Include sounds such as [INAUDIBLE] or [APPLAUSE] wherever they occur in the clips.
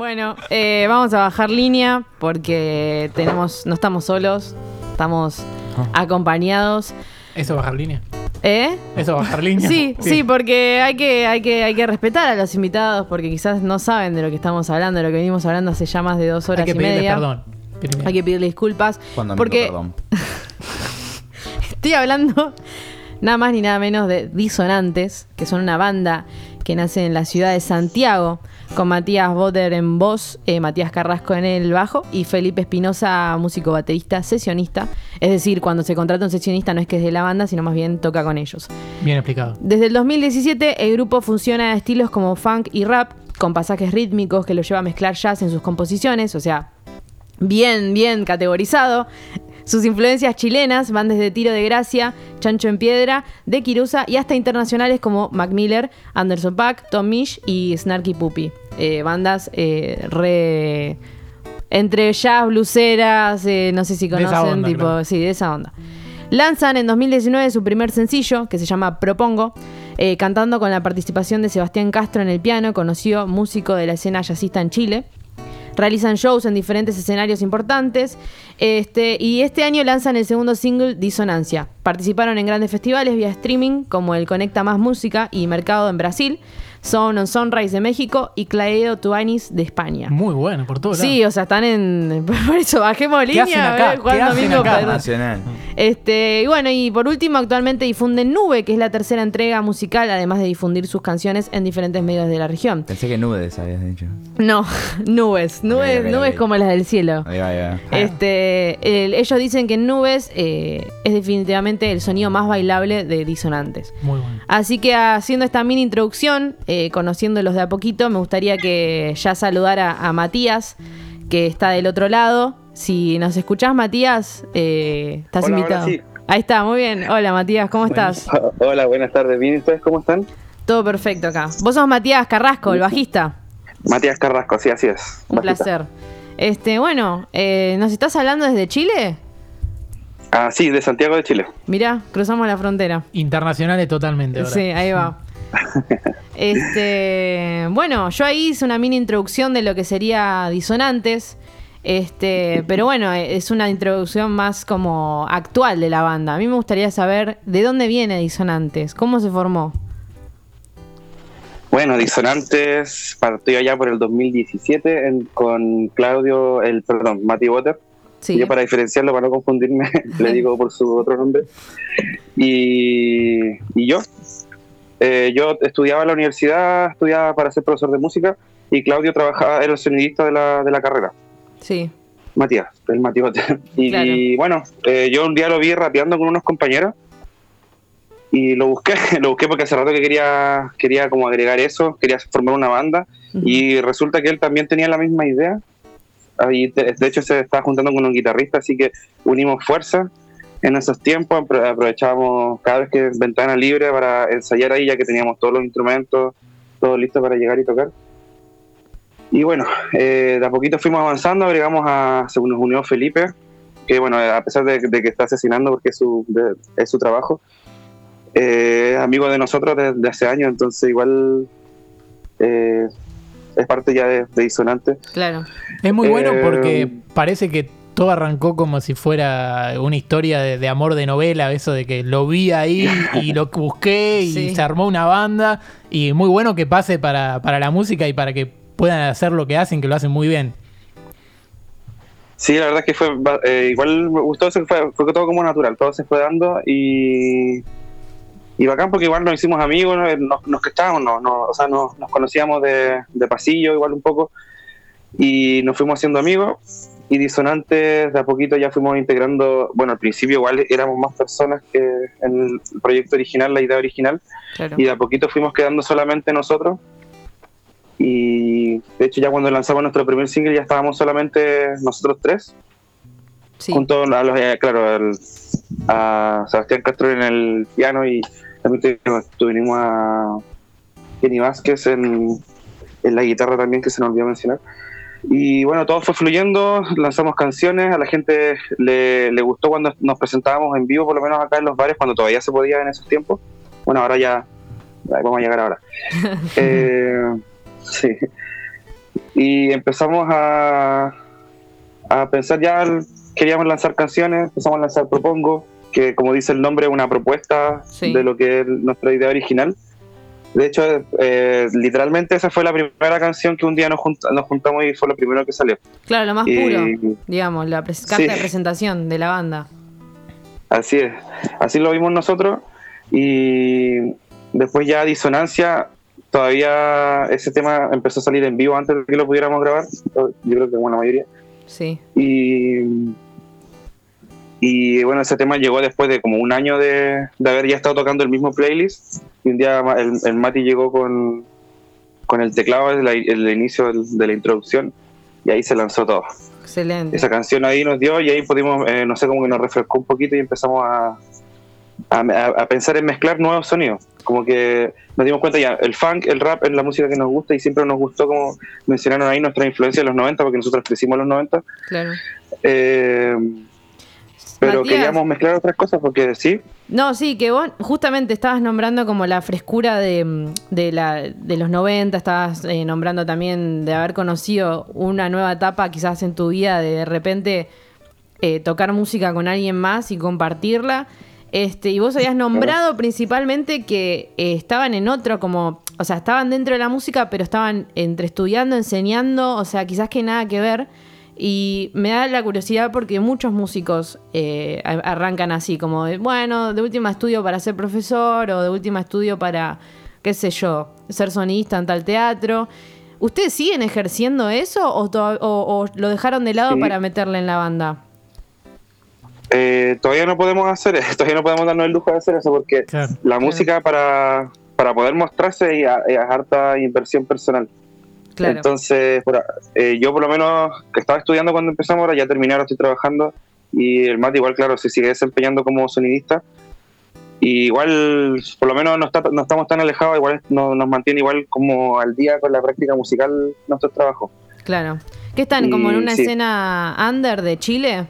Bueno, eh, vamos a bajar línea porque tenemos, no estamos solos, estamos Ah. acompañados. ¿Eso bajar línea? ¿Eh? ¿Eso bajar línea? Sí, [LAUGHS] sí, porque hay que, hay, que, hay que respetar a los invitados porque quizás no saben de lo que estamos hablando, de lo que venimos hablando hace ya más de dos horas Hay que y pedirle media. perdón. Primero. Hay que pedirle disculpas. Cuando porque perdón. [LAUGHS] estoy hablando nada más ni nada menos de Disonantes, que son una banda que nace en la ciudad de Santiago, con Matías Botter en voz, eh, Matías Carrasco en el bajo y Felipe Espinosa, músico baterista, sesionista. Es decir, cuando se contrata un sesionista no es que es de la banda, sino más bien toca con ellos. Bien explicado. Desde el 2017 el grupo funciona a estilos como funk y rap, con pasajes rítmicos que lo lleva a mezclar jazz en sus composiciones, o sea, bien, bien categorizado. Sus influencias chilenas van desde Tiro de Gracia, Chancho en Piedra, De Kirusa y hasta internacionales como Mac Miller, Anderson Paak, Tom Misch y Snarky Puppy. Eh, bandas eh, re... Entre jazz, bluseras, eh, no sé si De esa conocen, onda, tipo, claro. sí, de esa onda. Lanzan en 2019 su primer sencillo, que se llama Propongo, eh, cantando con la participación de Sebastián Castro en el piano, conocido músico de la escena jazzista en Chile. Realizan shows en diferentes escenarios importantes. Este, y este año lanzan el segundo single, Disonancia. Participaron en grandes festivales vía streaming, como el Conecta Más Música y Mercado en Brasil, Son on Sunrise de México y Claedo Tuanis de España. Muy bueno, por lados. Sí, o sea, están en. [LAUGHS] Por eso bajemos línea. hacen acá? ¿Qué hacen Domingo acá? Nacional. Este, y bueno, y por último, actualmente difunden Nube, que es la tercera entrega musical, además de difundir sus canciones en diferentes medios de la región. Pensé que nubes habías dicho. No, [LAUGHS] nubes, nubes, nubes como las del cielo. Ahí va, ahí va. Este, el- ellos dicen que Nubes eh, es definitivamente el sonido más bailable de Disonantes. Muy bueno. Así que haciendo esta mini introducción, eh, conociéndolos de a poquito, me gustaría que ya saludara a Matías, que está del otro lado. Si nos escuchás, Matías, eh, estás Hola, invitado. sí. Ahí está, muy bien. Hola, Matías, ¿cómo estás? Hola, buenas tardes. ¿Bien ustedes cómo están? Todo perfecto acá. Vos sos Matías Carrasco, el bajista. Matías Carrasco, sí, así es. Un Bajista. placer. Este, bueno, eh, ¿nos estás hablando desde Chile? Ah, sí, de Santiago de Chile. Mirá, cruzamos la frontera. Internacionales totalmente ahora. Sí, ahí va. [LAUGHS] Este, bueno, yo ahí hice una mini introducción de lo que sería disonantes. Este, pero bueno, es una introducción más como actual de la banda. A mí me gustaría saber de dónde viene Disonantes, cómo se formó. Bueno, Disonantes partió allá por el 2017 en- con Claudio, el perdón, Mati Water. Sí. Yo para diferenciarlo, para no confundirme, [LAUGHS] le digo por su otro nombre. Y, y yo, eh, yo estudiaba en la universidad, estudiaba para ser profesor de música y Claudio trabajaba, era el sonidista de la, de la carrera. Sí. Matías, el Matiote. Y, Claro. y bueno, eh, yo un día lo vi rapeando con unos compañeros y lo busqué, [LAUGHS] lo busqué porque hace rato que quería, quería como agregar eso, quería formar una banda y resulta que él también tenía la misma idea. De, de hecho, se estaba juntando con un guitarrista, así que unimos fuerzas en esos tiempos, apro- aprovechábamos cada vez que ventana libre para ensayar ahí, ya que teníamos todos los instrumentos, todo listo para llegar y tocar. Y bueno, eh, de a poquito fuimos avanzando, agregamos a, se nos unió Felipe, que bueno, a pesar de, de que está asesinando porque es su, de- es su trabajo, eh, amigo de nosotros desde hace años, entonces igual eh, es parte ya de, de Disonante. Claro. Es muy bueno Eh, porque parece que todo arrancó como si fuera una historia de, de amor de novela, eso de que lo vi ahí y lo busqué y Sí. se armó una banda. Y muy bueno que pase para, para la música y para que puedan hacer lo que hacen, que lo hacen muy bien. Sí, la verdad es que fue eh, igual me gustó, eso que fue, fue todo como natural, todo se fue dando y, y bacán porque igual nos hicimos amigos, ¿no? nos, nos que estábamos, no, no, o sea, nos, nos conocíamos de, de pasillo igual un poco y nos fuimos haciendo amigos y disonantes de a poquito ya fuimos integrando, bueno, al principio igual éramos más personas que en el proyecto original, la idea original, Claro. y de a poquito fuimos quedando solamente nosotros. Y de hecho ya cuando lanzamos nuestro primer single ya estábamos solamente nosotros tres, Sí. junto a los, eh, claro, al- a Sebastián Castro en el piano y también tuvimos, a Kenny Vázquez en, en la guitarra también que se nos olvidó mencionar. Y bueno, todo fue fluyendo, lanzamos canciones, a la gente le, le gustó cuando nos presentábamos en vivo, por lo menos acá en los bares, cuando todavía se podía en esos tiempos. Bueno, ahora ya, vamos a llegar ahora. [LAUGHS] Eh, sí. y empezamos a, a pensar ya, queríamos lanzar canciones, empezamos a lanzar Propongo, que como dice el nombre es una propuesta Sí. de lo que es nuestra idea original. De hecho, eh, literalmente esa fue la primera canción que un día nos, junt- nos juntamos y fue lo primero que salió. Claro, lo más Y- puro, digamos, la carta Sí. de presentación de la banda. Así es, así lo vimos nosotros y después ya Disonancia, todavía ese tema empezó a salir en vivo antes de que lo pudiéramos grabar, yo creo que como la mayoría. Sí, Y, y bueno, ese tema llegó después de como un año de, de haber ya estado tocando el mismo playlist. Y un día el, el Mati llegó con, con el teclado, el, el inicio de la introducción, y ahí se lanzó todo. excelente. Esa canción ahí nos dio y ahí pudimos, eh, no sé, como que nos refrescó un poquito y empezamos a, a, a pensar en mezclar nuevos sonidos. Como que nos dimos cuenta ya, el funk, el rap es la música que nos gusta y siempre nos gustó, como mencionaron ahí, nuestra influencia de los 90, porque nosotros crecimos en los 90. Claro. Eh, pero Matías. queríamos mezclar otras cosas porque sí, No, sí, que vos justamente estabas nombrando como la frescura de, de, la, de los 90, estabas eh, nombrando también de haber conocido una nueva etapa quizás en tu vida, de de repente eh, tocar música con alguien más y compartirla. Este, y vos habías nombrado principalmente que eh, estaban en otro, como, o sea, estaban dentro de la música, pero estaban entre estudiando, enseñando, o sea, quizás que nada que ver. Y me da la curiosidad porque muchos músicos eh, arrancan así, como de, bueno, de última estudio para ser profesor o de última estudio para, qué sé yo, ser sonista en tal teatro. ¿Ustedes siguen ejerciendo eso o, to- o- o lo dejaron de lado Sí. para meterle en la banda? eh, todavía no podemos hacer [LAUGHS] todavía no podemos darnos el lujo de hacer eso porque Claro. la música para, para poder mostrarse es, es harta inversión personal. Claro. Entonces, a- eh, yo por lo menos que estaba estudiando cuando empezamos, ahora ya terminé, ahora estoy trabajando y el Mati igual, claro, se sigue desempeñando como sonidista. Y igual, por lo menos no, está, no estamos tan alejados, igual no- nos mantiene igual como al día con la práctica musical nuestro trabajo. Claro. ¿Qué están como en Y una sí. escena under de Chile?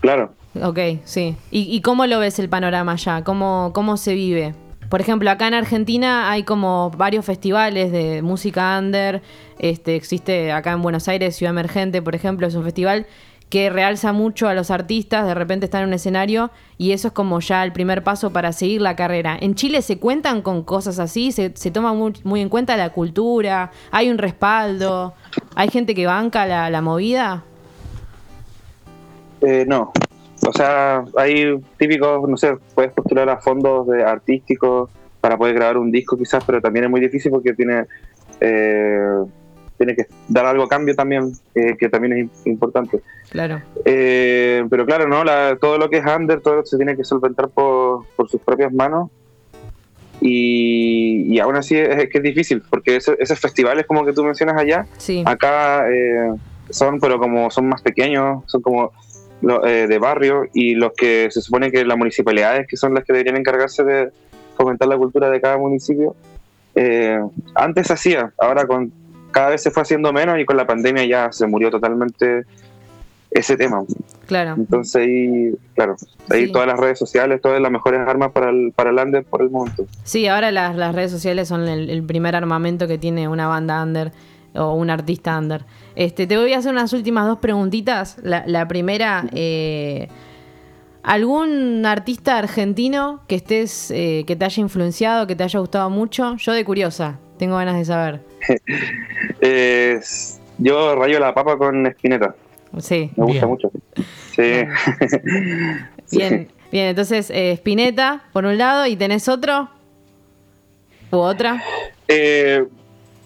Claro. Ok, sí. ¿Y, y cómo lo ves el panorama allá? ¿Cómo, ¿Cómo se vive? Por ejemplo, acá en Argentina hay como varios festivales de música under. Este, existe acá en Buenos Aires, Ciudad Emergente, por ejemplo, es un festival que realza mucho a los artistas, de repente están en un escenario y eso es como ya el primer paso para seguir la carrera. ¿En Chile se cuentan con cosas así? ¿Se, se toma muy, en cuenta la cultura? ¿Hay un respaldo? ¿Hay gente que banca la, la movida? Eh, no. O sea, hay típicos, no sé, puedes postular a fondos de artísticos para poder grabar un disco quizás, pero también es muy difícil porque tiene eh, tiene que dar algo a cambio también, eh, que también es im- importante. Claro. Eh, pero claro, no, La- todo lo que es under, todo se tiene que solventar por, por sus propias manos. Y, y aún así es, es que es difícil, porque ese- esos festivales como que tú mencionas allá, Sí. acá eh, son, pero como son más pequeños, son como lo- eh, de barrio, y los que se supone que las municipalidades, que son las que deberían encargarse de fomentar la cultura de cada municipio, eh, antes se hacía, ahora con cada vez se fue haciendo menos y con la pandemia ya se murió totalmente ese tema. Claro. Entonces ahí, claro, ahí Sí. todas las redes sociales, todas las mejores armas para el, para el under por el momento. Sí, ahora las, las redes sociales son el, el primer armamento que tiene una banda under o un artista under. Este, te voy a hacer unas últimas dos preguntitas. La, la primera, eh, ¿algún artista argentino que estés, eh, que te haya influenciado, que te haya gustado mucho? Yo de curiosa, tengo ganas de saber. [LAUGHS] Eh, yo rayo la papa con espineta, Sí, me gusta Bien. mucho. [LAUGHS] Sí. Bien. Bien. Entonces, eh, Spinetta, por un lado, ¿y tenés otro? ¿U otra? Eh,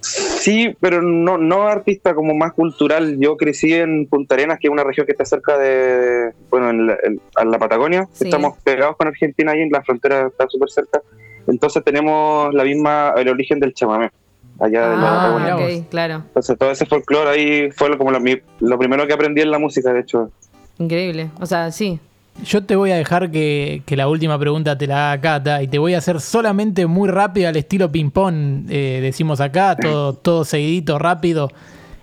sí, pero no, no artista como más cultural. Yo crecí en Punta Arenas, que es una región que está cerca de, bueno, en la, en- a la Patagonia. Sí. Estamos pegados con Argentina ahí, en la frontera está súper cerca. Entonces tenemos la misma, el origen del chamamé, allá de la Ah, Patagonia. claro. Entonces todo ese folclore ahí fue como lo, lo primero que aprendí en la música, de hecho. Increíble. O sea, sí. Yo te voy a dejar que, la última pregunta te la haga Cata y te voy a hacer solamente muy rápido al estilo ping-pong, eh, decimos acá, todo, todo seguidito, rápido,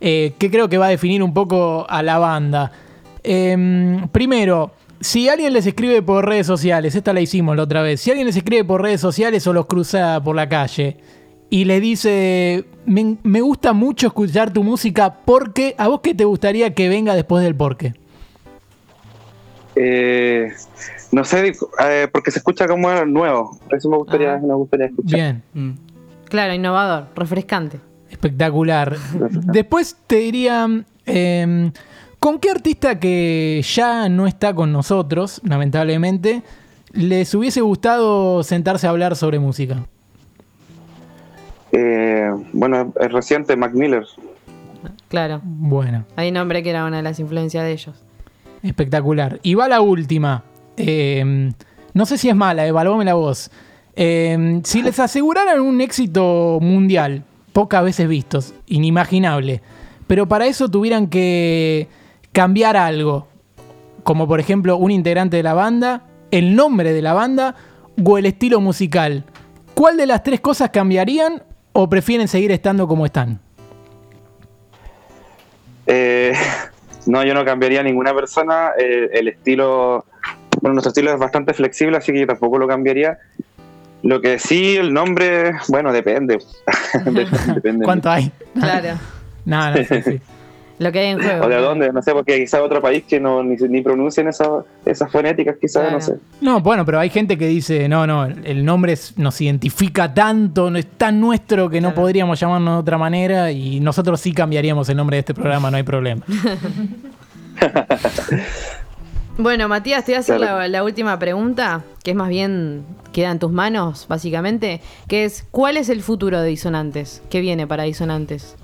eh, que creo que va a definir un poco a la banda. Em, primero, si alguien les escribe por redes sociales, esta la hicimos la otra vez, si alguien les escribe por redes sociales o los cruza por la calle y le dice, me, me gusta mucho escuchar tu música porque, ¿a vos qué te gustaría que venga después del porqué? Eh, no sé, eh, porque se escucha como nuevo. Eso me gustaría, Ah. me gustaría escuchar. Bien. Mm. Claro, innovador, refrescante. Espectacular. Después te diría, eh, ¿con qué artista que ya no está con nosotros, lamentablemente, les hubiese gustado sentarse a hablar sobre música? Eh, bueno, es reciente, Mac Miller. Claro. Bueno, Hay nombre que era una de las influencias de ellos. Espectacular. Y va la última. Eh, no sé si es mala, evalúame la voz. Eh, si les aseguraran un éxito mundial, pocas veces vistos, inimaginable, pero para eso tuvieran que cambiar algo, como por ejemplo un integrante de la banda, el nombre de la banda o el estilo musical, ¿cuál de las tres cosas cambiarían o prefieren seguir estando como están? Eh, no, yo no cambiaría a ninguna persona. eh, el estilo, bueno, nuestro estilo es bastante flexible, así que yo tampoco lo cambiaría. Lo que sí, el nombre, bueno, depende. [LAUGHS] depende. depende ¿Cuánto hay? Claro. [LAUGHS] No, no, sí, sí. Lo que hay en juego. O de dónde, no sé, porque quizás otro país que no ni, ni pronuncien esa- esas fonéticas, quizás, Claro. no sé. No, bueno, pero hay gente que dice, no, no, el nombre es- nos identifica tanto, no es tan nuestro que no Claro. podríamos llamarnos de otra manera y nosotros sí cambiaríamos el nombre de este programa, no hay problema. [LAUGHS] Bueno, Matías, te voy a hacer Claro. la, la última pregunta, que es más bien, queda en tus manos, básicamente, que es, ¿cuál es el futuro de Disonantes? ¿Qué viene para Disonantes?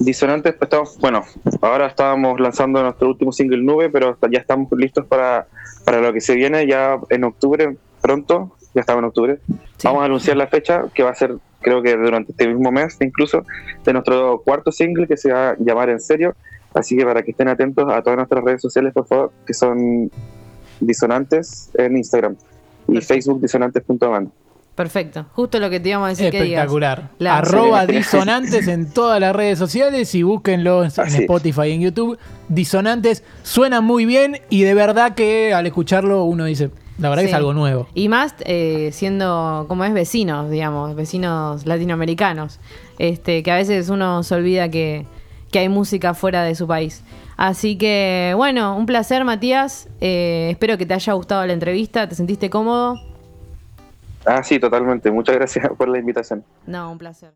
Disonantes, pues estamos, bueno, ahora estábamos lanzando nuestro último single Nube, pero ya estamos listos para, para lo que se viene ya en octubre, pronto, ya estamos en octubre. Sí. Vamos a anunciar la fecha, que va a ser, creo que durante este mismo mes, incluso, de nuestro cuarto single, que se va a llamar En Serio. Así que para que estén atentos a todas nuestras redes sociales, por favor, que son Disonantes en Instagram y Perfecto. Facebook disonantes.band. Perfecto, justo lo que te íbamos a decir que digas. Espectacular. La- Arroba disonantes en todas las redes sociales y búsquenlo en, Así. Spotify y en YouTube. Disonantes suenan muy bien y de verdad que al escucharlo uno dice, la verdad que es algo nuevo. Y más eh, siendo, como es, vecinos, digamos, vecinos latinoamericanos, este, que a veces uno se olvida que, que hay música fuera de su país. Así que, bueno, un placer, Matías. Eh, espero que te haya gustado la entrevista. ¿Te sentiste cómodo? Ah, sí, totalmente. Muchas gracias [LAUGHS] por la invitación. No, un placer.